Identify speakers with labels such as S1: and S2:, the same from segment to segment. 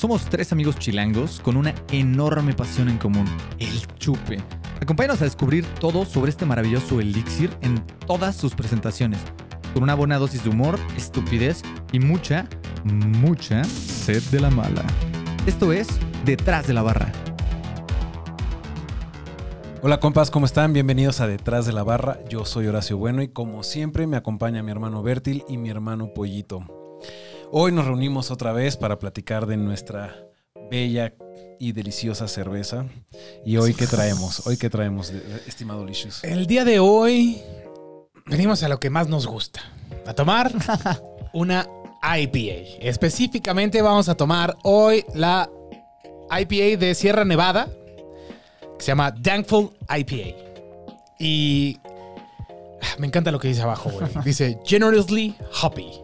S1: Somos tres amigos chilangos con una enorme pasión en común, el chupe. Acompáñanos a descubrir todo sobre este maravilloso elixir en todas sus presentaciones, con una buena dosis de humor, estupidez y mucha, mucha sed de la mala. Esto es Detrás de la Barra.
S2: Hola compas, ¿cómo están? Bienvenidos a Detrás de la Barra. Yo soy Horacio Bueno y como siempre me acompaña mi hermano Bertil y mi hermano Pollito. Hoy nos reunimos otra vez para platicar de nuestra bella y deliciosa cerveza. ¿Y hoy qué traemos? Hoy qué traemos, estimado Licious.
S3: El día de hoy venimos a lo que más nos gusta, a tomar una IPA. Específicamente vamos a tomar hoy la IPA de Sierra Nevada, que se llama Thankful IPA. Y ah, me encanta lo que dice abajo, güey. Dice generously hoppy.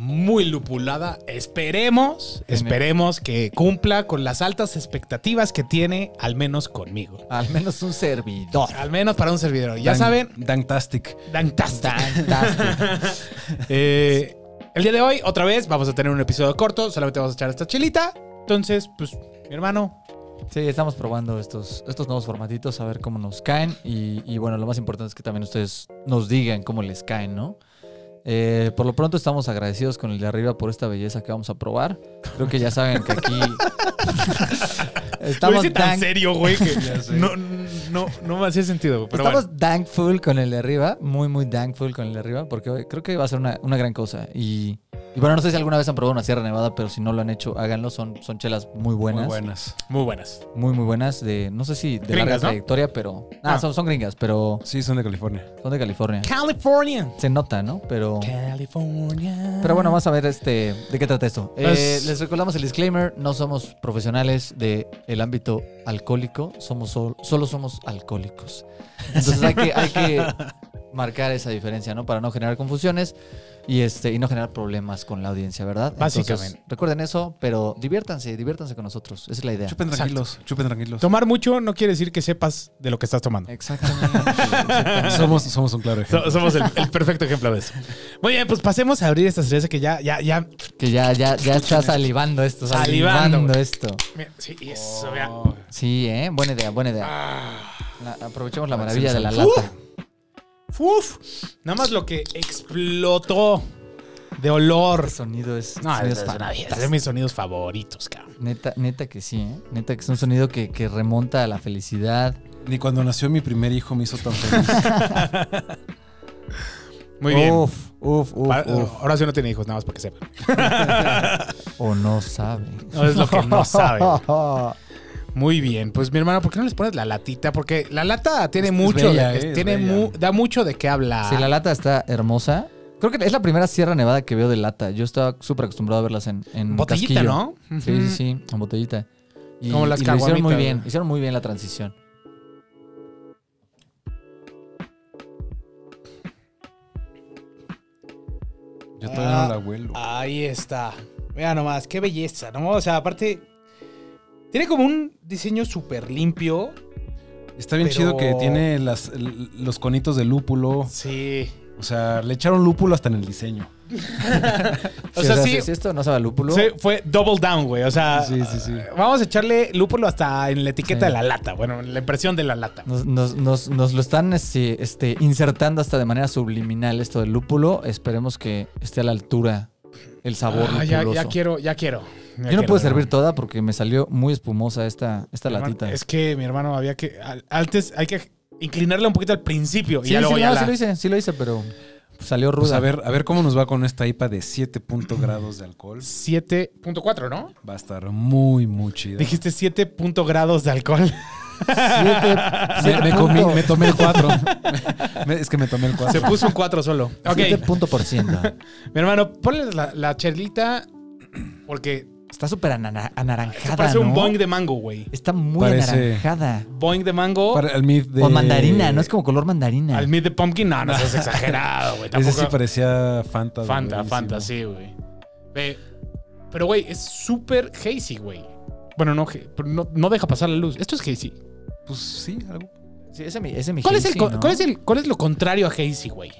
S3: Muy lupulada. Esperemos, esperemos que cumpla con las altas expectativas que tiene, al menos conmigo.
S1: Al menos un servidor.
S3: Al menos para un servidor. Ya
S2: Dan-
S3: saben,
S2: Danktastic.
S3: Fantastic. Eh, el día de hoy, otra vez, vamos a tener un episodio corto. Solamente vamos a echar esta chelita. Entonces, pues, mi hermano,
S1: Sí, estamos probando estos, estos nuevos formatitos a ver cómo nos caen. Y, y bueno, lo más importante es que también ustedes nos digan cómo les caen, ¿no? Eh, por lo pronto estamos agradecidos con el de arriba por esta belleza que vamos a probar. Creo que ya saben que aquí estamos,
S3: tan serio, güey, que no, no, no me hacía sentido. Pero
S1: estamos
S3: bueno.
S1: thankful con el de arriba, muy, muy thankful con el de arriba, porque creo que va a ser una, una gran cosa. Y, y bueno, no sé si alguna vez han probado una Sierra Nevada, pero si no lo han hecho, háganlo. Son, son chelas muy buenas.
S2: Muy buenas.
S3: Muy buenas.
S1: Muy, muy buenas. De, no sé si de
S3: Gringas,
S1: larga
S3: ¿no?
S1: trayectoria, pero. Ah,
S3: Ah.
S1: son, son gringas, pero
S2: Sí, son de California.
S1: son de California.
S3: California.
S1: Se nota, ¿no? Pero.
S3: California.
S1: Pero bueno, vamos a ver este, de qué trata esto. Eh,
S3: Pues-
S1: les recordamos el disclaimer, no somos profesionales del ámbito alcohólico, somos sol- solo somos alcohólicos. Entonces hay que, hay que marcar esa diferencia, ¿no? Para no generar confusiones y, este, y no generar problemas con la audiencia, ¿verdad? Entonces,
S3: Básicamente.
S1: recuerden eso, pero diviértanse, diviértanse con nosotros. Esa es la idea.
S2: Chupen
S3: Exacto.
S2: tranquilos, chupen tranquilos.
S3: Tomar mucho no quiere decir que sepas de lo que estás tomando.
S1: Exactamente. exactamente.
S2: Somos, somos un claro ejemplo.
S3: So- Somos el, el perfecto ejemplo de eso. Muy bien, pues pasemos a abrir esta cerveza que ya, ya, ya.
S1: Que ya, ya, ya está salivando esto, salivando, esto.
S3: Mira, Sí, eso, vea.
S2: Oh,
S1: Sí, ¿eh? Buena idea, buena idea.
S3: Ah.
S1: La- aprovechemos la maravilla de la lata.
S3: Uf, nada más lo que explotó de olor.
S1: El sonido es,
S3: No,
S1: sonido
S3: es, de mis sonidos favoritos, cabrón.
S1: Neta, neta que sí, ¿eh? Neta que es un sonido que, que remonta a la felicidad.
S2: Ni cuando nació mi primer hijo me hizo tan feliz.
S3: Muy bien.
S1: Uf, uf, uf.
S3: Ahora sí no tiene hijos, nada más para que sepan.
S1: O no sabe.
S3: No es lo que no sabe. Muy bien, pues mi hermano, ¿por qué no les pones la latita? Porque la lata tiene
S2: Es- es
S3: mucho,
S2: bella,
S3: de,
S2: eh, es
S3: tiene mu- da mucho de qué hablar.
S1: Sí, la lata está hermosa. Creo que es la primera Sierra Nevada que veo de lata. Yo estaba súper acostumbrado a verlas en, en
S3: Botellita,
S1: casquillo.
S3: ¿no?
S1: Sí, sí, sí, en botellita. Y,
S3: Como las
S1: y lo hicieron muy bien. Hicieron muy bien la transición.
S2: Yo todavía no la huelo.
S3: Ahí está. Mira nomás, qué belleza, ¿no? O sea, aparte, tiene como un diseño súper limpio.
S2: Está bien
S3: pero-
S2: chido que tiene las, los conitos de lúpulo.
S3: Sí.
S2: O sea, le echaron lúpulo hasta en el diseño.
S3: O sea, sí,
S1: si, si esto no sabe lúpulo,
S3: sí, fue double down, güey. O sea,
S2: Sí, sí, sí.
S3: vamos a echarle lúpulo hasta en la etiqueta
S1: Sí.
S3: de la lata. Bueno, en la impresión de la lata.
S1: Nos, nos- nos- nos lo están este, este, insertando hasta de manera subliminal esto del lúpulo. Esperemos que esté a la altura el sabor
S3: Ah, ya, ya quiero, ya quiero.
S1: Yo no pude servir toda porque me salió muy espumosa esta, esta
S3: hermano,
S1: latita.
S3: Es que mi hermano había que. al- Antes hay que inclinarle un poquito al principio.
S1: sí,
S3: y ya luego
S1: sí,
S3: ya
S1: no,
S3: la-
S1: sí lo hice, sí lo hice, pero salió ruda.
S2: Pues a ver, a ver cómo nos va con esta IPA de 7 punto grados de alcohol.
S3: 7.4, ¿no?
S2: Va a estar muy, muy chida.
S3: Dijiste 7 punto grados de alcohol.
S1: Siete-
S2: Me,
S1: siete
S2: me comí-
S1: punto-
S2: me tomé el 4. es que me tomé el 4.
S3: Se puso un 4 solo. Ok.
S1: siete punto por ciento.
S3: Mi hermano, ponle la, la chelita porque
S1: Está súper anara- anaranjada,
S3: parece un boing de mango, güey.
S1: Está muy
S2: Parece-
S1: anaranjada.
S3: Boing de mango
S2: Para el mid de...
S1: Con mandarina, ¿no? Es como color mandarina.
S3: al mid de pumpkin. No, no seas exagerado, güey.
S2: Ese sí parecía Fanta.
S3: Fanta,
S2: buenísimo.
S3: Fanta, sí, güey. Ve, Pero, güey, es súper hazy, güey. Bueno, no, no, no deja pasar la luz. Esto es hazy.
S2: Pues sí, algo.
S1: Sí, ese, mi- ese mi
S3: ¿Cuál, es el. ¿cuál, es el, ¿Cuál es lo contrario a hazy, güey?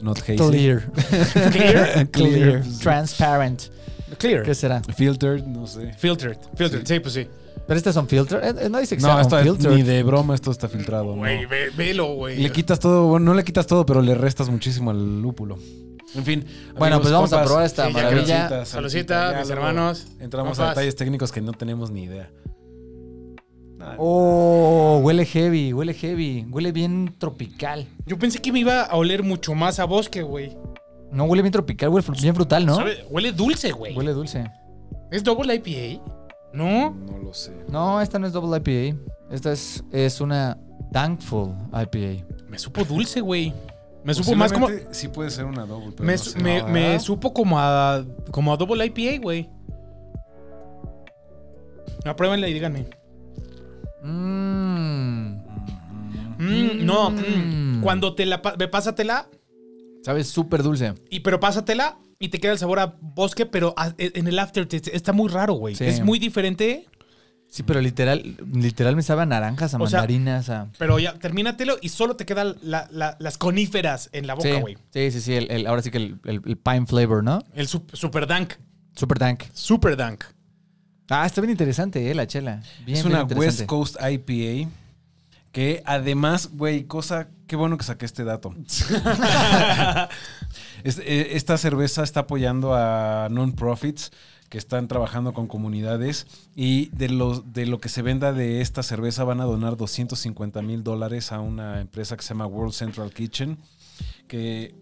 S2: Not hazy.
S1: Clear.
S3: Clear.
S1: Clear. Transparent.
S3: Clear.
S1: ¿Qué será?
S2: Filtered, no sé.
S3: Filtered. Filtered, sí, pues sí.
S1: Pero este son filter. eh, eh, no dice que
S2: No,
S1: sea
S2: esto es-
S1: unfiltered.
S2: ni de broma esto está filtrado. no.
S3: Güey, ve- velo, güey.
S2: Le quitas todo, bueno, no le quitas todo, pero le restas muchísimo al lúpulo. En fin.
S1: Bueno, pues vamos a probar esta
S3: Sí,
S1: maravilla.
S3: Saludcita, mis
S2: luego
S3: hermanos.
S2: Entramos
S3: Compas.
S2: a detalles técnicos que no tenemos ni idea. Nada.
S1: Oh, huele heavy, huele heavy. Huele bien tropical.
S3: Yo pensé que me iba a oler mucho más a bosque, güey.
S1: No, huele bien tropical, huele fru- bien frutal, ¿no?
S3: ¿Sabe? Huele dulce, güey.
S1: Huele dulce.
S3: ¿Es double IPA? ¿No?
S2: No lo sé.
S1: No, esta no es Double IPA. Esta es, es una Thankful IPA.
S3: Me supo dulce, güey. Me supo más como...
S2: Sí puede ser una double, pero
S3: Me,
S2: no
S3: su-
S2: sé.
S3: me- supo como a, como a double IPA, güey. Apruébenla y díganme.
S1: Mmm.
S3: Mm, no, mm.
S1: Mm.
S3: cuando te la... Pásatela,
S1: Sabe súper dulce.
S3: y, pero pásatela y te queda el sabor a bosque, pero a- en el aftertaste está muy raro, güey.
S1: Sí.
S3: Es muy diferente,
S1: Sí, pero literal, literal me sabe a naranjas, a
S3: O sea,
S1: mandarinas, a...
S3: pero ya, termínatelo y solo te quedan la- la- las coníferas en la boca, güey.
S1: sí, sí, sí. el- el- ahora sí que el, el- el pine flavor, ¿no?
S3: El sup- super dank.
S1: Super dank.
S3: Super dank.
S1: Ah, está bien interesante, eh, la chela. Bien,
S2: es
S1: bien
S2: una
S1: interesante.
S2: West Coast IPA que además, güey, cosa, qué bueno que saqué este dato. Eh, esta cerveza está apoyando a non-profits que están trabajando con comunidades y de, los, de lo que se venda de esta cerveza van a donar 250 mil dólares a una empresa que se llama World Central Kitchen que,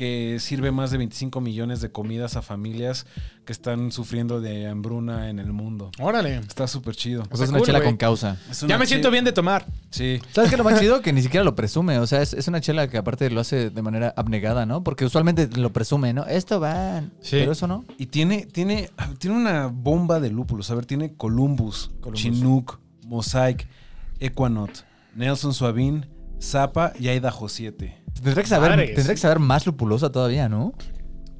S2: que sirve más de 25 millones de comidas a familias que están sufriendo de hambruna en el mundo.
S3: Órale.
S2: Está súper chido.
S1: O sea, es una
S3: cool,
S1: chela con causa.
S3: Ya me siento bien de tomar.
S2: Sí.
S1: ¿Sabes qué lo más chido? Que ni siquiera lo presume. O sea, es, es una chela que aparte lo hace de manera abnegada, ¿no? Porque usualmente lo presume, ¿no? Esto va...
S3: Sí.
S1: Pero eso no.
S2: Y tiene, tiene, tiene una bomba de lúpulos. A ver, tiene Columbus,
S1: Columbus.
S2: Chinook, Mosaic, Equanot, Nelson Suavín, Zapa y Idaho 7.
S1: Tendría que saber,
S3: Madres.
S1: tendría que saber más lupulosa todavía, ¿no?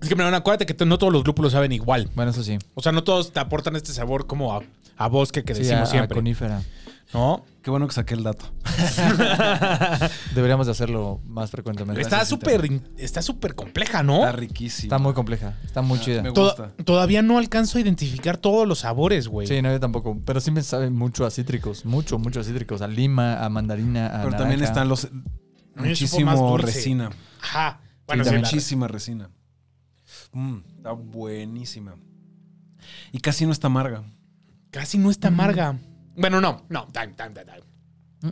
S3: Es que, pero acuérdate que no todos los lúpulos saben igual.
S1: Bueno, eso sí.
S3: O sea, no todos te aportan este sabor como a, a bosque que
S1: Sí,
S3: decimos
S1: a- a
S3: siempre.
S1: conífera.
S3: ¿No?
S2: Qué bueno que saqué el dato.
S1: Deberíamos de hacerlo más frecuentemente.
S3: Está súper in- está súper compleja, ¿no?
S2: Está riquísimo.
S1: Está muy compleja. Está muy
S2: Ah,
S1: chida.
S2: me
S3: Toda-
S2: gusta.
S3: todavía no alcanzo a identificar todos los sabores, güey.
S1: Sí, no, yo tampoco. Pero sí me sabe mucho a cítricos. Mucho, mucho a cítricos. A lima, a mandarina, a
S2: Pero también
S1: naranja.
S2: están los...
S3: A mí me supo más
S2: Muchísimo
S3: dulce.
S2: resina.
S3: Ajá. Bueno, sí,
S2: muchísima resina. Mm, está buenísima. Y casi no está amarga.
S3: casi no está amarga. Bueno, no, no. tan, tan, tan.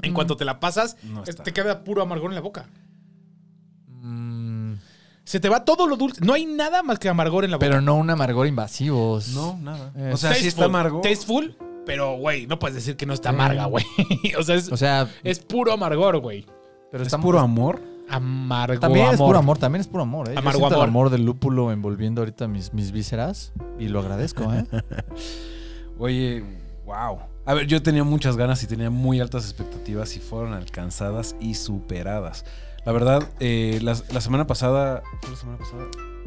S3: En
S1: Mm,
S3: cuanto te la pasas,
S2: No
S3: te queda puro amargor en la boca.
S1: mm,
S3: Se te va todo lo dulce. No hay nada más que amargor en la boca.
S1: pero no un amargor invasivo.
S2: No, nada.
S1: Eh,
S2: o sea, sí está amargo.
S3: Tasteful, pero, güey, no puedes decir que no está
S1: Mm.
S3: amarga, güey. o sea, es,
S1: O sea,
S3: es puro amargor, güey.
S1: Pero
S2: Es puro amor.
S3: Amargo
S1: También es
S3: amor.
S1: puro amor, también es puro amor, ¿eh? Yo
S3: Amargo
S1: el
S3: amor.
S1: amor del lúpulo envolviendo ahorita mis, mis vísceras y lo agradezco, ¿eh?
S2: Oye, wow. A ver, yo tenía muchas ganas y tenía muy altas expectativas y fueron alcanzadas y superadas. La verdad, eh, la, la semana pasada, ¿fue la semana pasada?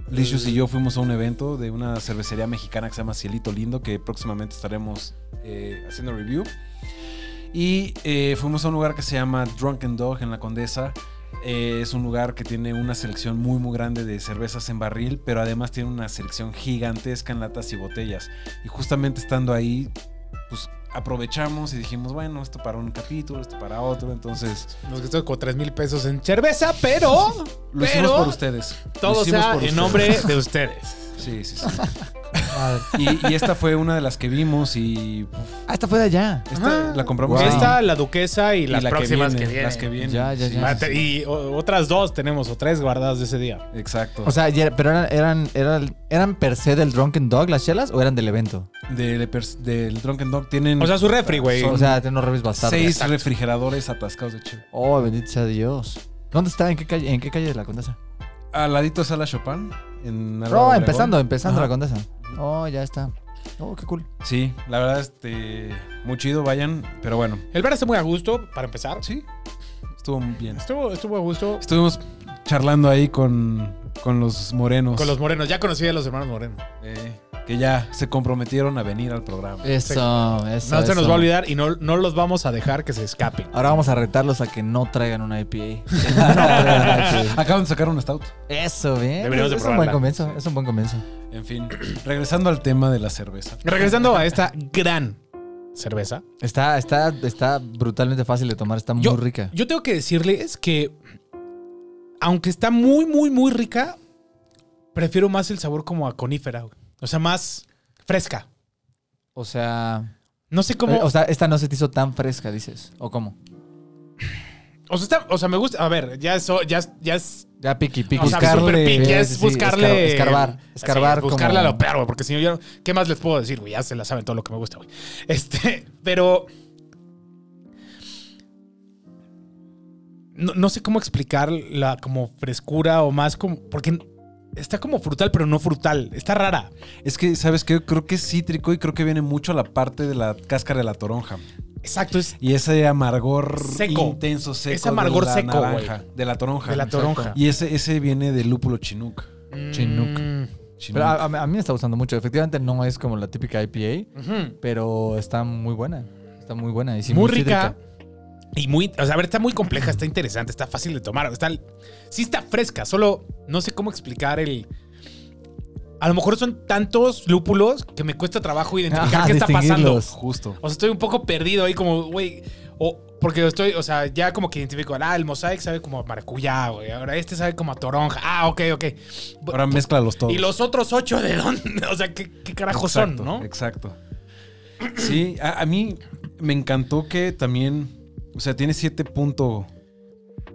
S2: Licious y yo fuimos a un evento de una cervecería mexicana que se llama Cielito Lindo, que próximamente estaremos eh, haciendo review. Y eh, fuimos a un lugar que se llama Drunken Dog en la Condesa. Eh, es un lugar que tiene una selección muy muy grande de cervezas en barril, pero además tiene una selección gigantesca en latas y botellas. Y justamente estando ahí, pues aprovechamos y dijimos, bueno, esto para un capítulo, esto para otro. Entonces,
S3: Nos gastó como 3 mil pesos en cerveza, pero.
S2: lo hicimos por ustedes.
S3: Todo sea en
S2: ustedes.
S3: nombre de ustedes.
S2: Sí, sí, sí. Y, y esta fue una de las que vimos y uf,
S1: Ah, esta fue de allá.
S2: esta
S3: Ah.
S2: la compramos.
S1: Wow.
S2: ahí.
S3: Esta, la duquesa y
S2: Y
S3: las
S2: la que
S3: próximas que,
S2: viene,
S3: vienen.
S2: Las que vienen.
S1: Ya, ya,
S2: Sí,
S1: ya.
S3: Ah, te- Y o- otras dos tenemos, o tres guardadas de ese día.
S2: Exacto.
S1: O sea, pero eran, eran, eran, eran per se del Drunken Dog las chelas o eran del evento?
S2: del, pers- del Drunken Dog tienen
S3: O sea, su refri, güey.
S2: Son
S1: O sea, tienen unos revis bastardos.
S2: seis
S3: Exacto.
S2: refrigeradores atascados de chile.
S1: Oh, bendito sea Dios. ¿Dónde está? ¿En qué calle, en qué calle de la Condesa?
S2: Al ladito está la Chopin. En
S1: Oh, empezando, empezando
S2: Ajá.
S1: la Condesa. Oh, ya está. Oh, qué cool.
S2: Sí, la verdad, este. Muy chido, vayan. Pero bueno,
S3: El bar está muy a gusto, para empezar.
S2: sí. Estuvo bien.
S3: Estuvo, estuvo a gusto.
S2: Estuvimos charlando ahí con, con los morenos.
S3: Con los morenos. Ya conocí a los hermanos morenos.
S2: Eh, que ya se comprometieron a venir al programa.
S1: Eso, eso.
S3: No se nos va a olvidar y no, no los vamos a dejar que se escapen.
S1: Ahora vamos a retarlos a que no traigan una IPA. No traigan una IPA.
S2: Acaban de sacar un stout.
S1: Eso, bien.
S3: Deberíamos de
S1: es un buen comienzo. Es un buen comienzo.
S2: En fin, regresando al tema de la cerveza.
S3: Regresando a esta gran cerveza.
S1: Está, está, está brutalmente fácil de tomar. Está muy
S3: Yo-
S1: rica.
S3: Yo tengo que decirles que, aunque está muy, muy, muy rica, prefiero más el sabor como a conífera. güey. O sea, más fresca.
S1: O sea,
S3: No sé cómo.
S1: eh, o sea, esta no se te hizo tan fresca, dices. ¿O cómo?
S3: O sea, está- o sea, me gusta. A ver, ya es. Ya es, ya es
S1: Ya piqui, piqui.
S3: o sea,
S2: buscarle-
S3: pick, ya
S1: Sí,
S3: es
S1: sí, sí,
S3: buscarle.
S1: escar- escarbar, escarbar
S3: buscarle
S1: como-
S3: a lo peor, güey, porque si no, yo. ¿Qué más les puedo decir, güey? Ya se la saben todo lo que me gusta, güey. Este, pero. No, no sé cómo explicar la como frescura o más como. Porque está como frutal, pero no frutal. Está rara.
S2: Es que, ¿sabes qué? Creo que es cítrico y creo que viene mucho a la parte de la cáscara de la toronja.
S3: Exacto, es
S2: Y ese amargor
S3: Seco.
S2: intenso, seco.
S3: Ese amargor
S2: de la
S3: seco,
S2: naranja, De la toronja.
S3: de la toronja.
S2: Y ese, ese viene del lúpulo chinook.
S1: Chinook.
S3: Mm,
S2: Chinook.
S1: Pero a, mí me está gustando mucho. Efectivamente no es como la típica IPA, pero está muy buena. Está muy buena. Y sí,
S3: muy rica.
S1: cítrica.
S3: Y muy, o sea, a ver, está muy compleja, está interesante, está fácil de tomar. Está, sí está fresca, solo no sé cómo explicar el... A lo mejor son tantos lúpulos que me cuesta trabajo identificar
S1: Ajá,
S3: qué está pasando.
S2: Justo.
S3: O sea, estoy un poco perdido ahí como, güey, o porque estoy, o sea, ya como que identifico, ah, el mosaic sabe como a maracuyá, güey, ahora este sabe como a toronja. Ah, ok, ok.
S2: Ahora mézclalos todos.
S3: Y los otros ocho de dónde, o sea, qué, qué carajo son, ¿no?
S2: Exacto. Sí, a, a mí me encantó que también, o sea, tiene 7 punto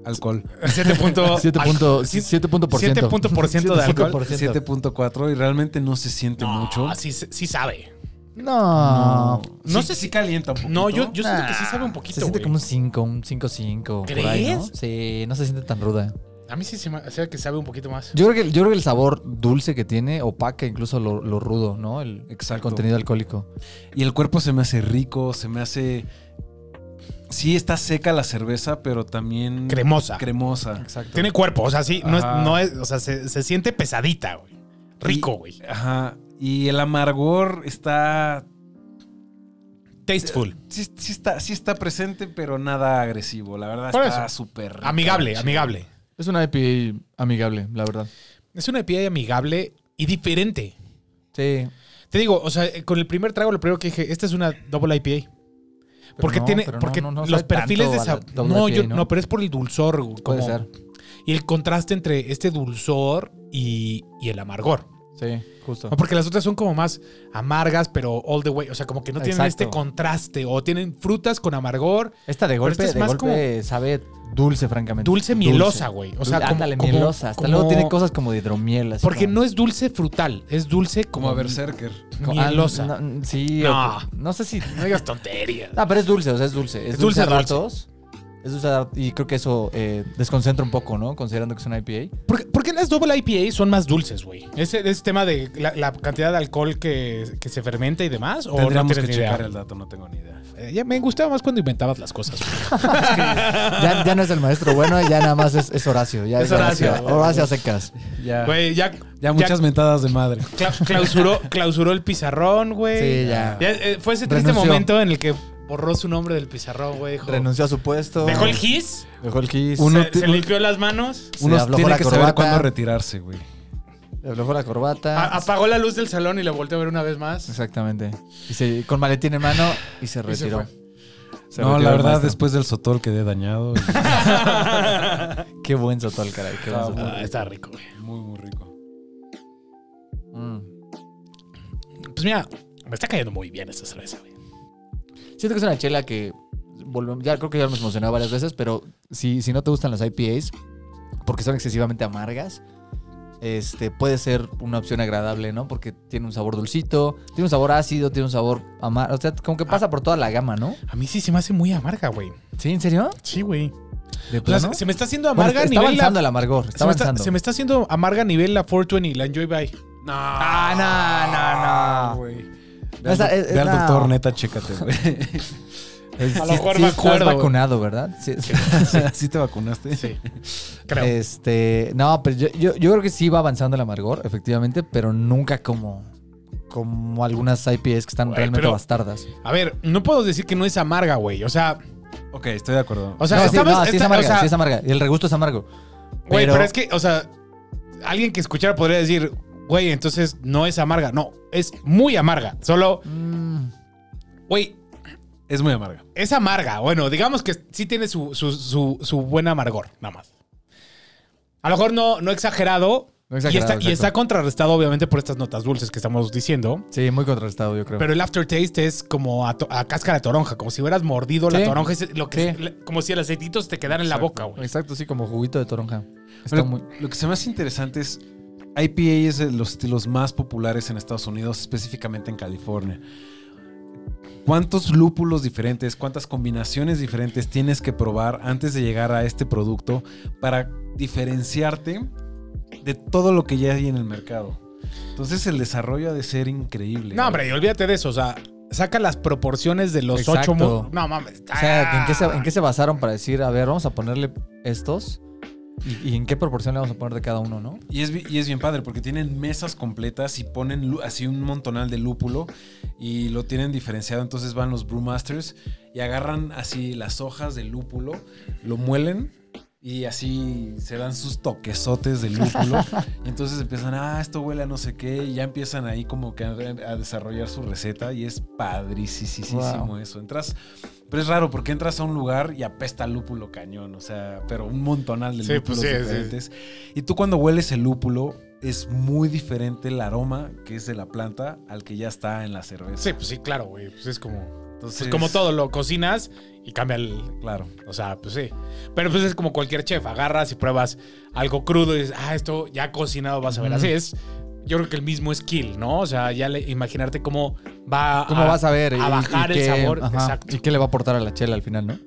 S2: alcohol.
S3: 7 punto,
S1: 7 punto,
S3: Sí,
S1: 7 punto por
S3: 7
S1: ciento.
S3: punto por ciento de alcohol.
S2: 7.4 y realmente no se siente
S3: No,
S2: mucho.
S3: Sí, sí sabe.
S1: No.
S3: No
S2: Sí-
S3: sé
S2: sí
S3: si-
S2: calienta un poquito.
S3: No, yo, yo siento que sí sabe un poquito.
S1: Se siente
S3: güey.
S1: como un 5, un 5-5. por ahí, ¿no?
S3: ¿Crees?
S1: Sí, no se siente tan ruda.
S3: A mí sí se me hace que sabe un poquito más.
S1: Yo creo que, yo creo que el sabor dulce que tiene opaca incluso lo, lo rudo, ¿no? El, el
S2: Exacto.
S1: contenido alcohólico.
S2: Y el cuerpo se me hace rico, se me hace... Sí está seca la cerveza, pero también
S3: Cremosa.
S2: cremosa.
S1: Exacto.
S3: Tiene cuerpo, o sea, sí, no es, no es, o sea, se, se siente pesadita, güey. Rico, güey.
S2: Ajá. Y el amargor está...
S3: Tasteful.
S2: Sí, sí está, sí está presente, pero nada agresivo. La verdad
S3: Por
S2: está súper
S3: Amigable, amigable.
S1: Es una IPA amigable, la verdad.
S3: Es una IPA amigable y diferente.
S1: Sí.
S3: Te digo, o sea, con el primer trago, lo primero que dije, esta es una double IPA. Porque
S1: no,
S3: tiene, porque
S1: no, no
S3: los perfiles de sabor. No, yo,
S1: ¿no?
S3: ¿no? pero es por el dulzor. güey,
S1: Puede
S3: como-
S1: ser.
S3: Y el contraste entre este dulzor y, y el amargor.
S1: Sí, justo.
S3: No, porque las otras son como más amargas, pero all the way. O sea, como que no tienen
S1: Exacto.
S3: este contraste. O tienen frutas con amargor.
S1: Esta de golpe,
S3: esta es
S1: de
S3: más
S1: golpe sabe dulce, francamente.
S3: Dulce mielosa, güey. O sea, como-
S1: ándale,
S3: como-
S1: mielosa. Hasta
S3: como-
S1: luego tiene cosas como de hidromiel. así
S3: Porque
S1: como-
S3: no es dulce frutal. Es dulce como,
S2: Como a Berserker.
S1: como- ah,
S3: mielosa.
S1: no, no, sí,
S3: No.
S1: o- no sé si.
S3: No digas tonterías.
S1: Ah, pero es dulce, o sea, es dulce. Es,
S3: Es
S1: dulce,
S3: dulce,
S1: a
S3: dulce.
S1: ratos. Es y creo que eso eh, desconcentra un poco, ¿no? Considerando que es una IPA.
S3: ¿Por, qué- por qué las double IPA son más dulces, güey? ¿Ese, ese tema de la, la cantidad de alcohol que, que se fermenta y demás? ¿O
S2: Tendríamos
S3: no
S2: que
S3: ni idea?
S2: checar el dato, no tengo ni idea.
S3: Eh, ya me gustaba más cuando inventabas las cosas. güey.
S1: Ya, ya no es el maestro bueno, ya nada más es, es Horacio. Ya
S3: Es Horacio.
S1: Horacio a secas.
S2: Ya,
S3: Güey, ya,
S2: ya muchas mentadas de madre.
S3: cla- clausuró, clausuró el pizarrón, güey.
S1: Sí, ya.
S3: Ya, eh, fue ese triste
S1: Renunció.
S3: momento en el que borró su nombre del pizarrón, güey. dijo-
S1: Renunció a su puesto.
S3: Dejó el gis,
S1: Dejó el kiss.
S2: Uno
S3: se,
S2: ti-
S3: se limpió las manos,
S1: Se
S2: Uno
S1: aflojó
S2: tiene
S1: la
S2: que saber
S1: corbata.
S2: cuándo retirarse, güey.
S1: Le aflojó la corbata.
S3: a- apagó la luz del salón y le volteó a ver una vez más.
S1: Exactamente. Y se, con maletín en mano y se
S3: Y se
S1: retiró. Se
S2: no,
S1: retiró
S2: la
S1: el
S2: verdad,
S1: maestro.
S2: después del sotol quedé dañado. y
S1: Qué buen sotol, caray. Qué buen sotol.
S3: Ah, está rico, güey.
S2: muy, muy rico.
S1: Mm.
S3: Pues mira, me está cayendo muy bien esta cerveza, güey.
S1: Siento que es una chela que volvemos, ya creo que ya hemos mencionado varias veces, pero si, si no te gustan las IPAs, porque son excesivamente amargas, este puede ser una opción agradable, ¿no? Porque tiene un sabor dulcito, tiene un sabor ácido, tiene un sabor amargo, o sea, como que pasa por toda la gama, ¿no?
S3: A mí sí se me hace muy amarga, güey.
S1: ¿Sí? ¿En serio?
S3: Sí, güey.
S1: ¿De
S3: O sea,
S1: plano?
S3: se, se me está haciendo
S1: Bueno,
S3: amarga
S1: está
S3: a nivel
S1: avanzando
S3: la,
S1: el amargor,
S3: se,
S1: está
S3: me está, se me está haciendo amarga a nivel la 420, la Enjoy By.
S2: No.
S1: Ah, no, no, no.
S2: güey. Ve al,
S1: es-
S2: ve al
S1: no.
S2: doctor, neta, chécate, güey.
S1: Es-
S3: A lo
S1: sí-
S3: mejor
S1: sí
S3: me
S1: estás
S3: acuerdo, güey.
S1: vacunado, ¿verdad? Sí.
S2: ¿Sí te vacunaste?
S3: Sí, creo.
S1: Este, no, pero yo, yo, yo creo que sí va avanzando el amargor, efectivamente, pero nunca como, como algunas IPAs que están
S3: Güey,
S1: realmente
S3: pero-
S1: bastardas.
S3: A ver, no puedo decir que no es amarga, güey. O sea,
S2: Ok, estoy de acuerdo.
S3: o sea,
S1: no, sí,
S3: estamos-
S1: no, sí es amarga,
S3: o sea,
S1: sí es amarga. Y el regusto es amargo.
S3: Güey,
S1: pero-
S3: pero... es que, o sea, alguien que escuchara podría decir, güey, entonces no es amarga. No, es muy amarga. Solo,
S1: Mm,
S3: güey,
S2: es muy amarga.
S3: es amarga. Bueno, digamos que sí tiene su, su, su, su buen amargor, nada más. A lo mejor no, no exagerado.
S1: No
S3: y,
S1: exagerado,
S3: está, y está contrarrestado, obviamente, por estas notas dulces que estamos diciendo.
S1: sí, muy contrastado, yo creo.
S3: Pero el aftertaste es como a, to- a cáscara de toronja, como si hubieras mordido la toronja. Es lo que,
S1: Sí.
S3: como si el aceitito se te quedara en la boca, güey.
S1: Exacto, sí, como juguito de toronja. Está muy...
S2: Lo que se me hace interesante es IPA es de los estilos más populares en Estados Unidos, específicamente en California. ¿Cuántos lúpulos diferentes, cuántas combinaciones diferentes tienes que probar antes de llegar a este producto para diferenciarte de todo lo que ya hay en el mercado? Entonces el desarrollo ha de ser increíble.
S3: No, hombre, y olvídate de eso. O sea, saca las proporciones de los
S1: Exacto.
S3: ocho. No mames.
S1: O sea, ¿en qué, se, ¿en qué se basaron para decir, a ver, vamos a ponerle estos? ¿Y, y en qué proporción le vamos a poner de cada uno, no?
S2: Y es, y es bien padre porque tienen mesas completas y ponen así un montonal de lúpulo y lo tienen diferenciado. Entonces van los brewmasters y agarran así las hojas del lúpulo, lo muelen y así se dan sus toquesotes de lúpulo. y entonces empiezan, ah, esto huele a no sé qué. Y ya empiezan ahí como que a, a desarrollar su receta y es padricísimo
S1: Wow.
S2: eso. Entras. Pero es raro porque entras a un lugar y apesta lúpulo cañón, o sea, pero un montonal de
S3: Sí, pues
S2: lúpulos
S3: sí.
S2: diferentes. Y tú cuando hueles el lúpulo, es muy diferente el aroma que es de la planta al que ya está en la cerveza.
S3: Sí, pues sí, claro, güey. Pues es como.
S2: Entonces,
S3: Pues como todo, lo cocinas y cambia el.
S2: Claro.
S3: O sea, pues sí. Pero pues es como cualquier chef. Agarras y pruebas algo crudo y dices, ah, esto ya cocinado vas a ver.
S1: Ujú.
S3: Así es. Yo creo que el mismo skill, ¿no? O sea, ya le- imaginarte cómo va
S1: ¿Cómo vas a ver?
S3: a bajar el sabor.
S1: ajá,
S3: Exacto.
S1: ¿Y qué le va a aportar a la chela al final, no?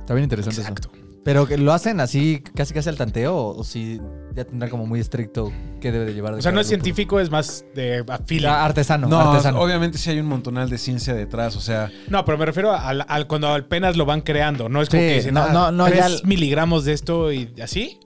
S1: Está bien interesante
S3: Exacto.
S1: eso. Pero que lo hacen así, casi casi al tanteo, o, o si ya tendrá como muy estricto qué debe de llevar. de
S3: O sea, no es científico, es más de a.
S1: Ah, artesano,
S2: No,
S1: artesano.
S2: obviamente sí hay un montonal de ciencia detrás, o sea,
S3: No, pero me refiero al, al- cuando apenas lo van creando. No es como
S1: Sí,
S3: que dicen,
S1: no,
S3: ah,
S1: no, no, ya
S3: tres
S1: el-
S3: miligramos de esto y así.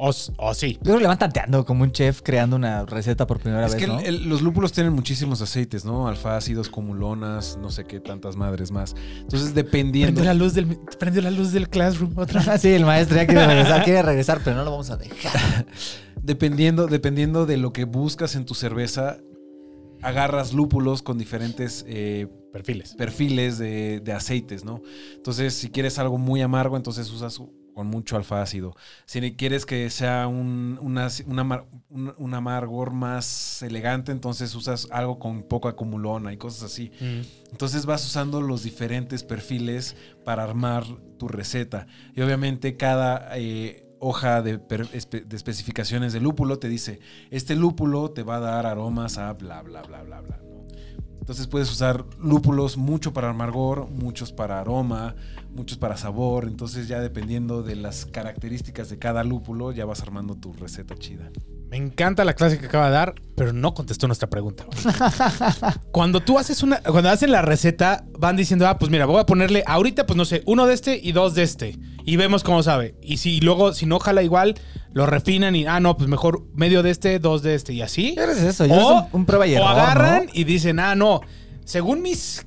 S3: O, sí.
S1: Yo creo que le van tanteando como un chef creando una receta por primera
S2: es
S1: vez,
S2: que
S1: ¿no?
S2: el- los lúpulos tienen muchísimos aceites, ¿no? Alfa ácidos, cumulonas, no sé qué tantas madres más. Entonces, dependiendo.
S3: Prendió la luz del, prendió la luz del classroom otra vez.
S1: sí, el maestro ya quiere regresar, quiere regresar, pero no lo vamos a dejar.
S2: Dependiendo, dependiendo de lo que buscas en tu cerveza, agarras lúpulos con diferentes eh,
S3: Perfiles.
S2: perfiles de, de aceites, ¿no? Entonces, si quieres algo muy amargo, entonces usas con mucho alfa ácido. Si quieres que sea un, una- un amar- un- un amargor más elegante, entonces usas algo con poco acumulona y cosas así.
S3: Mm.
S2: Entonces vas usando los diferentes perfiles para armar tu receta. Y obviamente cada eh, hoja de, de especificaciones de lúpulo te dice, este lúpulo te va a dar aromas a bla, bla, bla, bla, bla. Entonces puedes usar lúpulos mucho para amargor, muchos para aroma, muchos para sabor. Entonces ya dependiendo de las características de cada lúpulo, ya vas armando tu receta chida.
S3: Me encanta la clase que acaba de dar, pero no contestó nuestra pregunta. cuando tú haces una, cuando hacen la receta, van diciendo, ah, pues mira, voy a ponerle ahorita, pues no sé, uno de este y dos de este. Y vemos cómo sabe. Y si luego, si no jala igual, lo refinan y, ah, no, pues mejor medio de este, dos de este y así.
S1: ¿Qué es eso? Yo
S3: O,
S1: es un, un prueba y
S3: o agarran
S1: ¿no?
S3: y dicen, ah, no, según mis,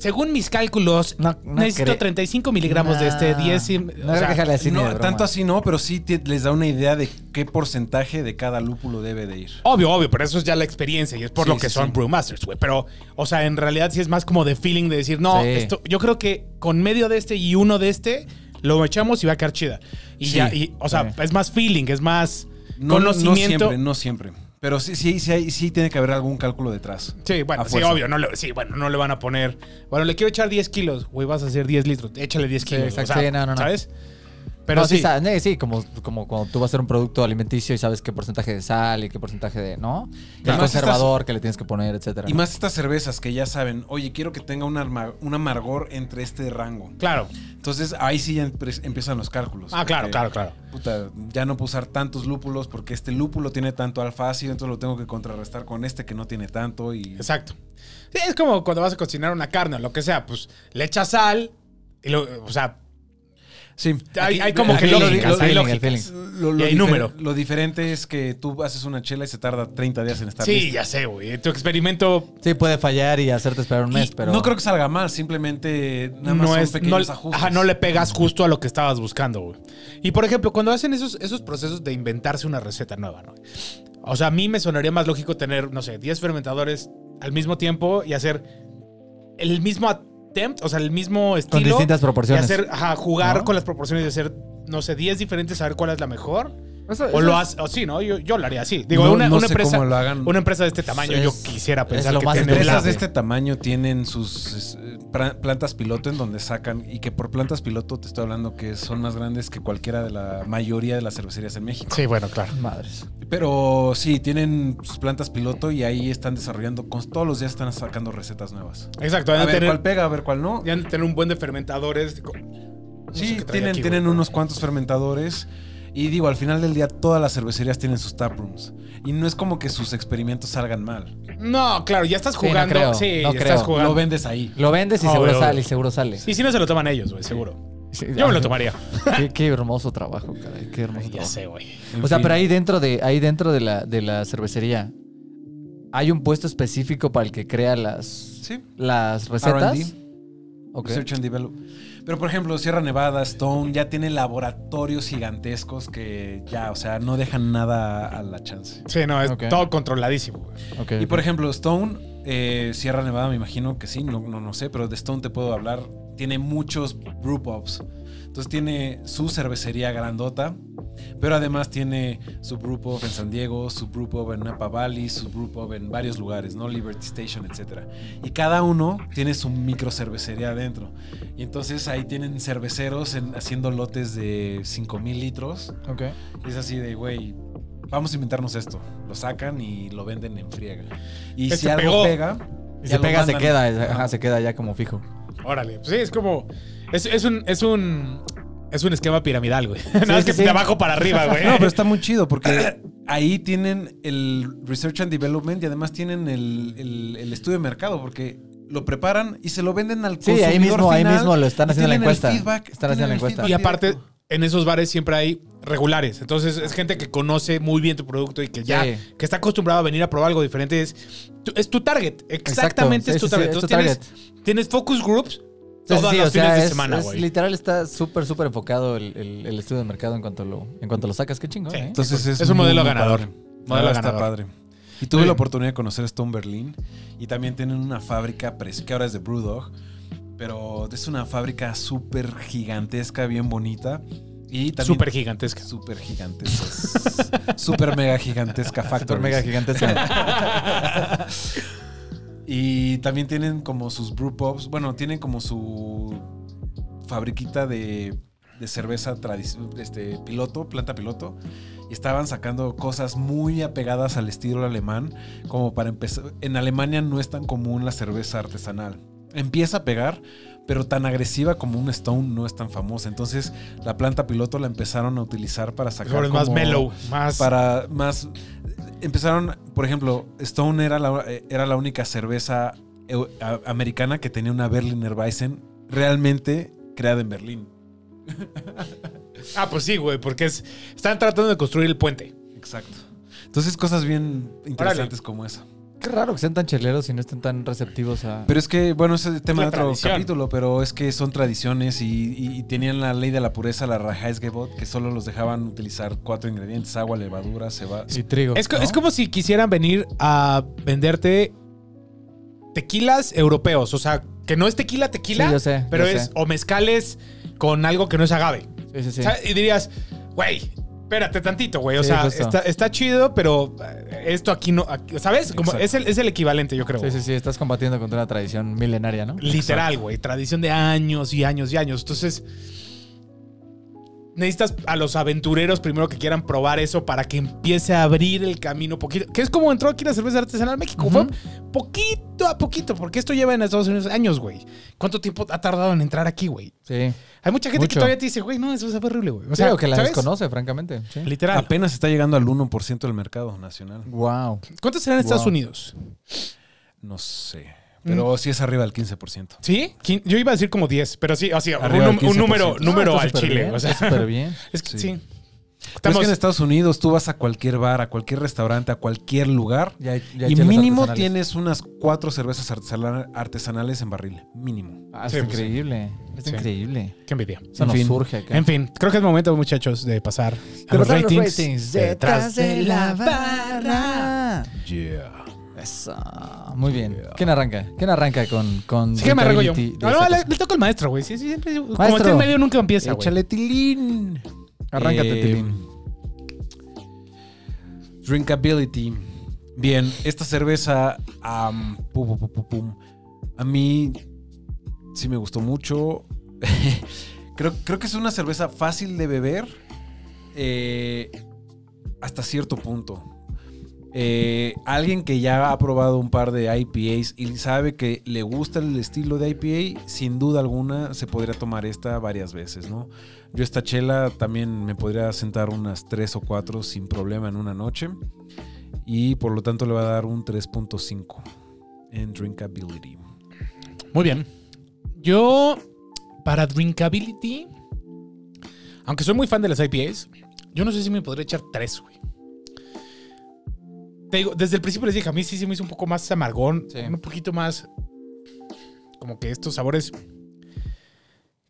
S3: según mis cálculos,
S1: No, no
S3: necesito
S1: cre-
S3: 35 miligramos de este,
S1: Nah,
S3: 10. y-
S1: no
S3: o sea,
S1: que así
S2: no, tanto así no, pero sí te- les da una idea de qué porcentaje de cada lúpulo debe de ir.
S3: Obvio, obvio, pero eso es ya la experiencia y es por
S2: Sí,
S3: lo que
S2: sí,
S3: son
S2: sí.
S3: brewmasters, güey. Pero, o sea, en realidad sí es más como de feeling de decir, no,
S1: Sí.
S3: esto, yo creo que con medio de este y uno de este lo echamos y va a quedar chida. Y
S2: Sí,
S3: ya, y, o sea,
S1: sí.
S3: es más feeling, es más
S2: No,
S3: conocimiento.
S2: No siempre, no siempre. Pero sí, sí, sí, sí tiene que haber algún cálculo detrás.
S3: Sí, bueno, sí, obvio, no le, sí, bueno, no le van a poner, bueno, le quiero echar 10 kilos, güey, vas a hacer 10 litros, échale 10
S1: Sí,
S3: kilos,
S1: exacto.
S3: o sea,
S1: Sí, no, no, no.
S3: Pero
S1: No,
S3: sí,
S1: eh, sí, como, como cuando tú vas a hacer un producto alimenticio y sabes qué porcentaje de sal y qué porcentaje de, ¿no? El conservador que le tienes que poner, etcétera.
S2: Y
S1: ¿no?
S2: más estas cervezas que ya saben, oye, quiero que tenga un, arma- un amargor entre este rango.
S3: claro.
S2: Entonces ahí sí ya empie- empiezan los cálculos.
S3: Ah, claro,
S2: Porque,
S3: claro, claro.
S2: puta, ya no puedo usar tantos lúpulos porque este lúpulo tiene tanto alfácido, entonces lo tengo que contrarrestar con este que no tiene tanto y...
S3: Exacto. Sí, es como cuando vas a cocinar una carne o lo que sea, pues le echas sal y lo, o sea,
S2: Sí,
S3: Hay- hay como
S1: que hay
S3: número.
S2: Lo diferente es que tú haces una chela y se tarda 30 días en estar
S3: sí,
S2: lista.
S3: ya sé, güey. Tu experimento
S1: Sí, puede fallar y hacerte esperar un
S2: Y
S1: mes, pero.
S2: No creo que salga mal, simplemente nada más
S3: no
S2: son
S3: es no,
S2: pequeños ajustes.
S3: ajá, no le pegas justo a lo que estabas buscando, güey. Y por ejemplo, cuando hacen esos, esos procesos de inventarse una receta nueva, ¿no? O sea, a mí me sonaría más lógico tener, no sé, 10 fermentadores al mismo tiempo y hacer el mismo attempt, o sea, el mismo estilo.
S1: distintas proporciones.
S3: Y hacer, ajá, jugar
S1: ¿No?
S3: con las proporciones y hacer, no sé, 10 diferentes, a ver cuál es la mejor.
S1: Eso-
S3: O
S1: eso
S3: lo haces, o sí, ¿no? Yo, yo lo haría así. Digo,
S2: No-
S3: una,
S2: no
S3: una
S2: sé
S3: empresa.
S2: cómo lo hagan.
S3: Una empresa de este tamaño,
S1: Es-
S3: yo quisiera
S1: es
S3: pensar
S1: lo
S3: que
S1: más
S3: tiene
S2: Empresas de este tamaño tienen sus es, plantas piloto en donde sacan, y que por plantas piloto te estoy hablando que son más grandes que cualquiera de la mayoría de las cervecerías en México.
S3: Sí, bueno, claro.
S1: Madres.
S2: Pero sí, tienen sus plantas piloto y ahí están desarrollando, con, todos los días están sacando recetas nuevas.
S3: Exacto.
S2: A ver
S3: tener-
S2: cuál pega, a ver cuál no.
S3: Ya han de tener un buen de fermentadores.
S2: Sí, tienen,
S3: aquí,
S2: tienen unos cuantos fermentadores. Y digo, al final del día todas las cervecerías tienen sus taprooms. Y no es como que sus experimentos salgan mal.
S3: No, claro, ya estás
S1: Sí, no
S3: jugando.
S1: creo,
S3: Sí,
S1: no
S3: ya
S1: creo.
S3: estás jugando.
S2: Lo vendes ahí.
S1: Lo vendes y
S3: Obvio,
S1: seguro
S3: obvio.
S1: sale, y seguro sale.
S3: Y si no se lo toman ellos, güey, seguro.
S1: Sí,
S3: Yo me lo tomaría.
S1: Qué, qué hermoso trabajo, caray. Qué hermoso
S3: Ya
S1: trabajo.
S3: sé, güey.
S2: En
S1: O sea,
S2: fin.
S1: pero ahí dentro de, ahí dentro de la, de la cervecería, ¿hay un puesto específico para el que crea las,
S2: Sí.
S1: las recetas?
S2: Research and Develop. Pero por ejemplo, Sierra Nevada, Stone, ya tienen laboratorios gigantescos que ya, o sea, no dejan nada a la chance.
S3: Sí, no, es todo controladísimo,
S2: Y por ejemplo, Stone, eh, Sierra Nevada, me imagino que sí, no, no, no sé, pero de Stone te puedo hablar. Tiene muchos brew pubs. Entonces tiene su cervecería grandota, pero además tiene su brew pub en San Diego, su brew pub en Napa Valley, su brew pub en varios lugares, ¿no? Liberty Station, etc. Y cada uno tiene su micro cervecería adentro. Y entonces ahí tienen cerveceros en- haciendo lotes de 5000 litros.
S1: Ok.
S2: Y es así de, güey, vamos a inventarnos esto. Lo sacan y lo venden en friega. Y
S3: Este
S2: si algo
S3: pegó.
S2: pega...
S1: Y se pega, se queda, Ajá. se queda ya como fijo.
S3: Órale. Pues sí, es como. Es, es un. Es un. Es un esquema piramidal, güey. Nada más
S1: sí,
S3: que
S1: sí.
S3: de abajo para arriba, güey.
S2: No, pero está muy chido porque ahí tienen el Research and Development y además tienen el, el- el estudio de mercado porque lo preparan y se lo venden al
S1: Sí, ahí
S2: consumidor
S1: mismo, ahí mismo lo están
S2: y
S1: haciendo la encuesta.
S2: feedback,
S1: Están haciendo la encuesta.
S3: Y aparte, en esos bares siempre hay regulares. Entonces, es gente que conoce muy bien tu producto y que ya,
S1: Sí.
S3: que está acostumbrado a venir a probar algo diferente. Es tu, es tu target. Exactamente
S1: Exacto.
S3: es tu
S1: Sí, sí,
S3: target.
S1: sí, es tu
S3: Entonces, tienes, tienes focus groups
S1: Sí,
S3: todos
S1: sí,
S3: los
S1: o sea,
S3: fines de
S1: es-
S3: semana,
S1: es
S3: güey.
S1: literal está súper, súper enfocado el, el- el estudio de mercado en cuanto lo, en cuanto lo sacas. Qué chingón,
S3: Sí.
S1: ¿eh?
S2: Entonces es,
S3: Es un modelo ganador.
S2: padre.
S3: Modelo
S2: verdad está
S3: ganador.
S2: padre. Y tuve la oportunidad de conocer Stone Berlin y también tienen una fábrica que ahora es de Brewdog, pero es una fábrica súper gigantesca, bien bonita y también
S3: Súper gigantesca.
S2: súper gigantesca, súper mega gigantesca
S1: Súper
S2: factories.
S1: mega gigantesca.
S2: Y también tienen como sus brew pubs. Bueno, tienen como su fabriquita de, de cerveza este, piloto, planta piloto. Y estaban sacando cosas muy apegadas al estilo alemán. Como para empezar. En Alemania no es tan común la cerveza artesanal. Empieza a pegar, pero tan agresiva como un Stone no es tan famosa. Entonces, la planta piloto la empezaron a utilizar para sacar.
S3: Es más mellow, más.
S2: para más empezaron por ejemplo Stone era la, era la única cerveza americana que tenía una Berliner Weissen realmente creada en Berlín
S3: Ah, pues sí, güey, porque es, están tratando de construir el puente.
S2: exacto entonces cosas bien interesantes como esa
S1: Qué raro que sean tan cheleros y no estén tan receptivos a.
S2: pero es que bueno ese es el tema de otro
S3: tradición.
S2: capítulo pero es que son tradiciones y, y- y tenían la ley de la pureza la Reinheitsgebot que solo los dejaban utilizar cuatro ingredientes agua levadura ceba
S1: y trigo.
S3: Es, co-
S1: ¿no?
S3: es como si quisieran venir a venderte tequilas europeos. O sea, que no es tequila, tequila,
S1: Sí, yo sé,
S3: pero
S1: yo
S3: es
S1: sé.
S3: o mezcales con algo que no es agave.
S1: Sí, sí, sí.
S3: O sea, y dirías, güey, espérate tantito, güey. O
S1: Sí,
S3: sea,
S1: justo.
S3: está, está chido, pero eh, esto aquí no. aquí- ¿Sabes? Como
S2: Exacto.
S3: es, el, es el equivalente, yo creo.
S1: Sí, sí, sí, estás combatiendo contra una tradición milenaria, ¿no?
S3: Literal, güey. Tradición de años y años y años. Entonces. Necesitas a los aventureros primero que quieran probar eso para que empiece a abrir el camino poquito. Que es como entró aquí la cerveza artesanal México. Fue poquito a poquito, porque esto lleva en Estados Unidos años, güey. ¿Cuánto tiempo ha tardado en entrar aquí, güey?
S1: Sí.
S3: Hay mucha gente que todavía te dice, güey, no, eso es horrible, güey.
S1: O sea, que la
S3: ¿sabes?
S1: desconoce, francamente. Sí.
S3: Literal.
S2: Apenas está llegando al 1% del mercado nacional.
S1: Wow.
S3: ¿Cuántos serán en Estados. Unidos?
S2: No sé. Pero sí es arriba del 15%.
S3: ¿Sí? Yo iba a decir como 10, pero sí, sea, un, un número,
S2: 15%.
S3: número
S1: está
S3: al chile.
S1: bien,
S3: O sea,
S1: súper bien.
S3: es que sí.
S2: Sí. Pero es
S3: Estamos,
S2: que en Estados Unidos tú vas a cualquier bar, a cualquier restaurante, a cualquier lugar
S1: Ya hay- ya hay
S2: y mínimo tienes unas cuatro cervezas artesana- artesanales en barril. Mínimo.
S1: Ah,
S3: Sí,
S1: es
S3: pues sí.
S1: increíble. Es
S3: Sí.
S1: increíble.
S3: Qué envidia.
S1: Eso
S2: En
S1: nos
S2: fin.
S1: surge acá.
S3: En fin, creo que es momento, muchachos, de pasar a los
S1: pasar
S3: ratings, detrás de la
S1: barra.
S2: Yeah.
S1: Eso. Muy bien. ¿Quién arranca? ¿Quién arranca con, con
S3: Sí que me arranco yo. No, no, le, toca al maestro, güey. Sí, sí, siempre. Como está en medio, nunca empieza.
S2: Échale tilín.
S1: Arráncate,
S2: Eh,
S1: Tilín.
S2: Drinkability. Bien, esta cerveza am, pum, pum, pum, pum, pum. a mí sí me gustó mucho. creo, creo que es una cerveza fácil de beber eh, hasta cierto punto. Eh, alguien que ya ha probado un par de IPAs y sabe que le gusta el estilo de IPA, sin duda alguna se podría tomar esta varias veces, ¿no? Yo esta chela también me podría sentar unas 3 o 4 sin problema en una noche. Y por lo tanto le va a dar un 3.5 en drinkability.
S3: Muy bien. Yo, para drinkability, aunque soy muy fan de las IPAs, yo no sé si me podría echar tres, güey. Te digo, desde el principio les dije, a mí sí se me hizo un poco más amargón,
S1: Sí.
S3: un poquito más como que estos sabores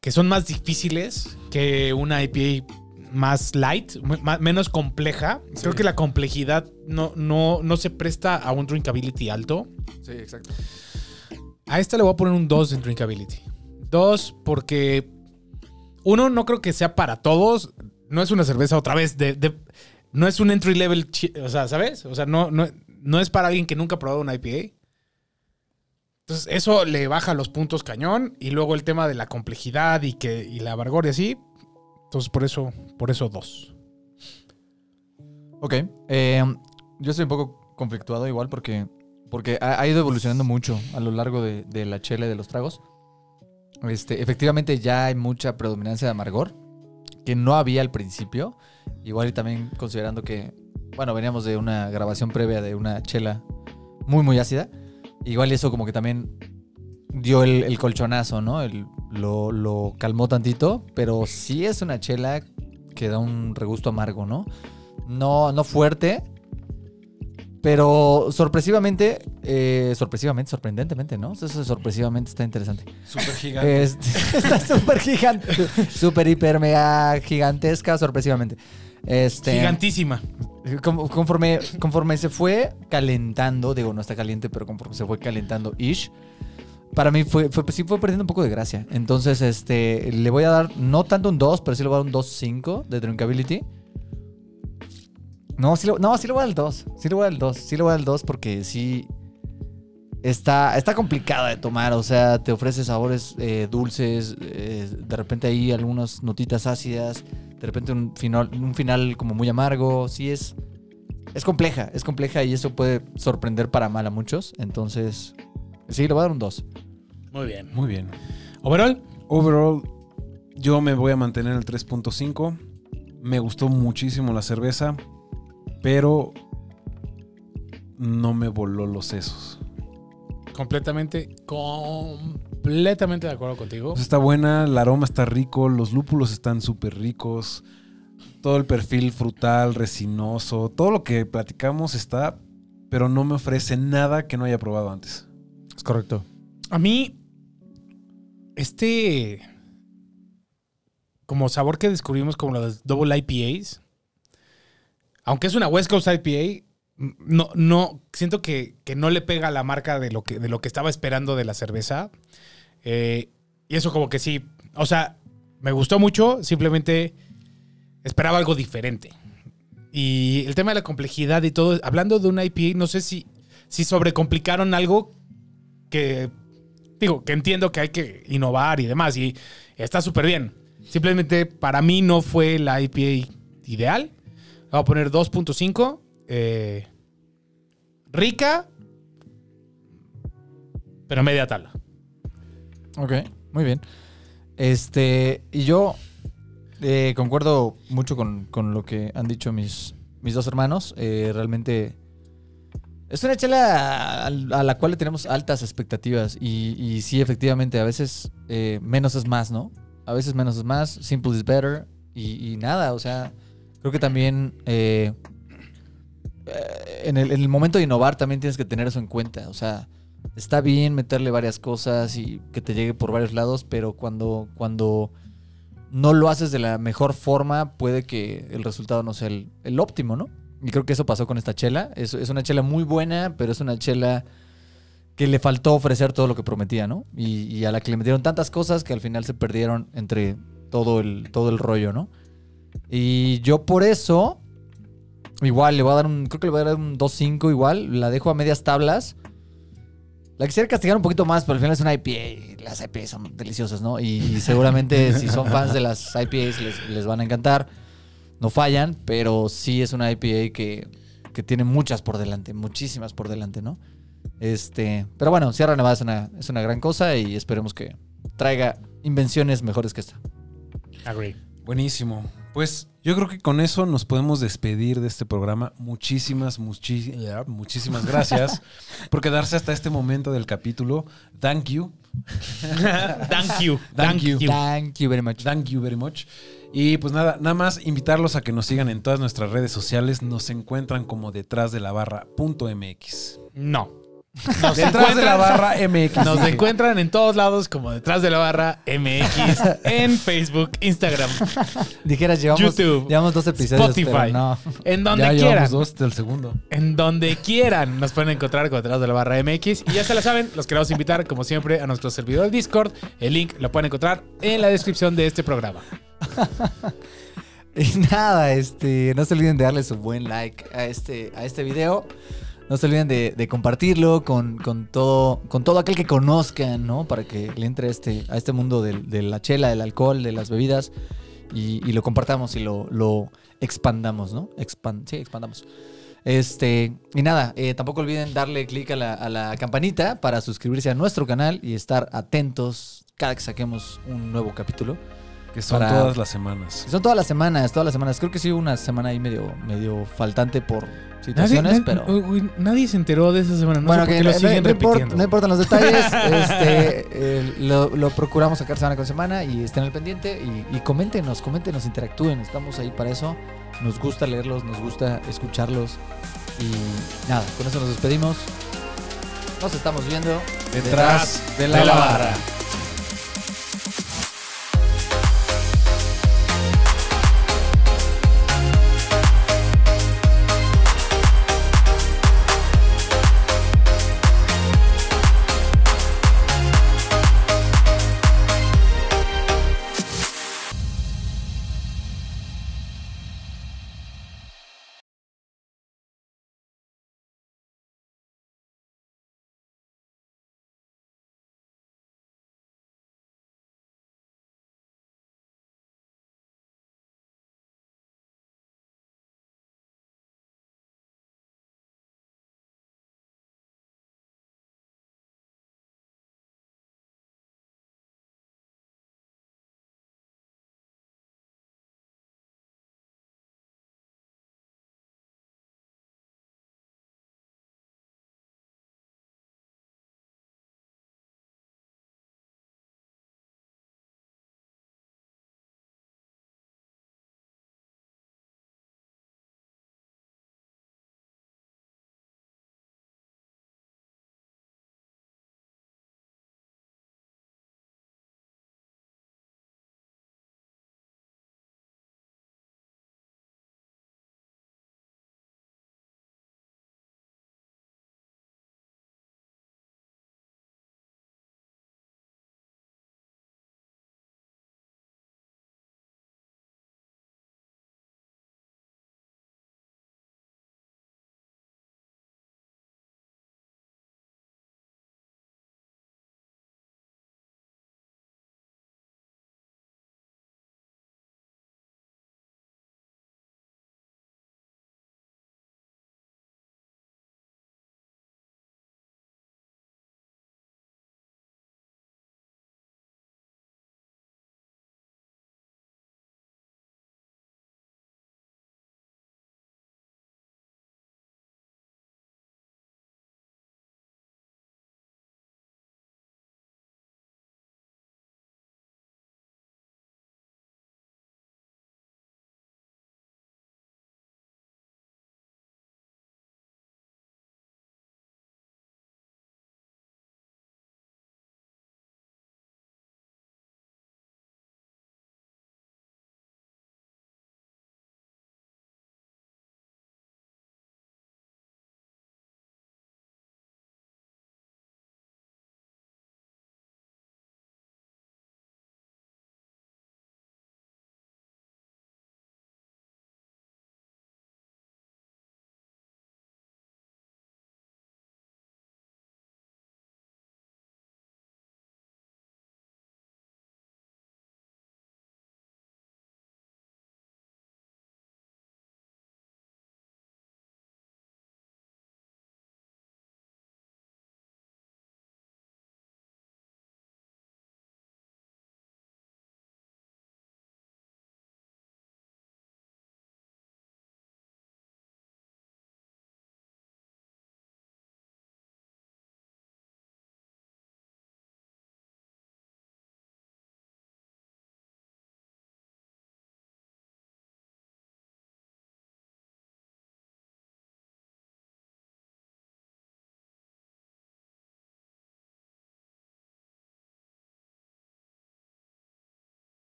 S3: que son más difíciles que una IPA más light, m- ma- menos compleja. Creo que la complejidad no, no, no se presta a un drinkability alto.
S1: Sí, exacto.
S3: A esta le voy a poner un 2 en drinkability. 2 porque uno no creo que sea para todos. No es una cerveza otra vez de, de- no es un entry level, o sea, ¿sabes? O sea, no, no, no es para alguien que nunca ha probado una IPA. Entonces, eso le baja los puntos cañón y luego el tema de la complejidad y que y la amargor y así. Entonces, por eso por eso 2.
S1: Ok. eh, yo estoy un poco conflictuado igual porque, porque ha, ido evolucionando mucho a lo largo de, de la chela de los tragos. Este, efectivamente ya hay mucha predominancia de amargor que no había al principio. Igual y también considerando que, bueno, veníamos de una grabación previa de una chela muy, muy ácida. Igual y eso como que también dio el, colchonazo, ¿no? Lo, lo calmó tantito, pero sí es una chela que da un regusto amargo, ¿no? No, no fuerte, pero sorpresivamente, eh, sorpresivamente, sorprendentemente, ¿no? Eso sorpresivamente está interesante.
S2: Súper gigante.
S1: Este, está súper gigante, súper hiper mega gigantesca, sorpresivamente. Este,
S3: Gigantísima.
S1: Conforme, conforme se fue calentando, digo, no está caliente, pero conforme se fue calentando ish, para mí fue, fue, sí fue perdiendo un poco de gracia. Entonces, este, le voy a dar no tanto un 2, pero sí le voy a dar un 2.5 de drinkability. No, sí, le, no, sí le voy a dar el 2. Sí le voy a dar el 2. Sí le voy a dar el 2 porque sí está, está complicada de tomar. O sea, te ofrece sabores eh, dulces, eh, de repente hay algunas notitas ácidas, de repente un final, un final como muy amargo. Sí es, es compleja, es compleja y eso puede sorprender para mal a muchos. Entonces, sí, le voy a dar un 2.
S3: Muy bien.
S2: Muy bien.
S3: Overall,
S2: Overall, yo me voy a mantener en el 3.5. Me gustó muchísimo la cerveza, pero no me voló los sesos.
S3: completamente, completamente de acuerdo contigo.
S2: Pues está buena, el aroma está rico, los lúpulos están súper ricos, todo el perfil frutal, resinoso, todo lo que platicamos está, pero no me ofrece nada que no haya probado antes.
S1: Es correcto.
S3: A mí, este como sabor que descubrimos como las double IPAs, aunque es una West Coast IPA, no, no, siento que, que no le pega a la marca de lo que, de lo que estaba esperando de la cerveza. Eh, y eso como que sí, o sea, me gustó mucho, simplemente esperaba algo diferente. Y el tema de la complejidad y todo, hablando de una IPA, no sé si, si sobrecomplicaron algo que, digo, que entiendo que hay que innovar y demás, y está súper bien. Simplemente para mí no fue la IPA ideal. Voy a poner 2.5. eh, rica, pero media tabla.
S1: Ok, muy bien. Este, y yo eh, concuerdo mucho con, con lo que han dicho mis, mis dos hermanos. Eh, realmente es una chela a, la cual le tenemos altas expectativas. Y, sí, efectivamente, a veces menos es más, ¿no? A veces menos es más, simple is better. Y nada, o sea, creo que también eh, en, el, en el momento de innovar también tienes que tener eso en cuenta. O sea, está bien meterle varias cosas y que te llegue por varios lados, pero cuando, cuando no lo haces de la mejor forma, puede que el resultado no sea el, el óptimo, ¿no? Y creo que eso pasó con esta chela. Es, es una chela muy buena, pero es una chela que le faltó ofrecer todo lo que prometía, ¿no? Y, y a la que le metieron tantas cosas que al final se perdieron entre todo el, todo el rollo, ¿no? Y yo por eso, igual le voy a dar un, creo que le voy a dar un 2.5 igual, la dejo a medias tablas. La quisiera castigar un poquito más, pero al final es una IPA. Las IPAs son deliciosas, ¿no? Y, y seguramente si son fans de las IPAs les, les van a encantar. No fallan, pero sí es una IPA que, que tiene muchas por delante, muchísimas por delante, ¿no? Este, pero bueno, Sierra Nevada es una, es una gran cosa y esperemos que traiga invenciones mejores que esta.
S3: Agree.
S2: Buenísimo. Pues yo creo que con eso nos podemos despedir de este programa. Muchísimas, muchi- muchísimas gracias por quedarse hasta este momento del capítulo. Thank you.
S3: Thank you.
S2: Thank you.
S1: Thank you very much.
S2: Thank you very much. Y pues nada, nada más invitarlos a que nos sigan en todas nuestras redes sociales. Nos encuentran como detrás de la barra punto MX.
S3: No. Nos
S2: Detrás de la barra MX.
S3: Nos encuentran en todos lados como detrás de la barra MX en Facebook, Instagram,
S1: Dijeras, llevamos,
S3: YouTube,
S1: llevamos dos episodios,
S3: Spotify.
S1: no.
S3: en donde
S2: ya
S3: quieran.
S2: dos del segundo.
S3: En donde quieran nos pueden encontrar como detrás de la barra MX. Y ya se la saben, los queremos invitar, como siempre, a nuestro servidor Discord. El link lo pueden encontrar en la descripción de este programa.
S1: Y nada, este, no se olviden de darle su buen like a este, a este video. No se olviden de, de compartirlo con, con todo, con todo aquel que conozcan, ¿no? Para que le entre a este, a este mundo del- de, la chela, del alcohol, de las bebidas. Y, y lo compartamos y lo, lo expandamos, ¿no? Sí, expandamos. Este, y nada, eh, tampoco olviden darle clic a la, a la campanita para suscribirse a nuestro canal y estar atentos cada que saquemos un nuevo capítulo.
S2: Que son
S1: Para-
S2: todas las semanas.
S1: Son todas las semanas, todas las semanas. Creo que sí una semana ahí medio, medio faltante por situaciones,
S3: nadie,
S1: pero...
S3: uy, uy, nadie se enteró de esa semana. No sé por qué
S1: no,
S3: lo
S1: no-
S3: siguen
S1: no importa-
S3: repitiendo.
S1: no importan los detalles. este, eh, lo, lo procuramos sacar semana con semana y estén al pendiente. Y, y coméntenos, coméntenos, interactúen. Estamos ahí para eso. Nos gusta leerlos, nos gusta escucharlos. Y nada, con eso nos despedimos. Nos estamos viendo
S2: Detrás de la barra.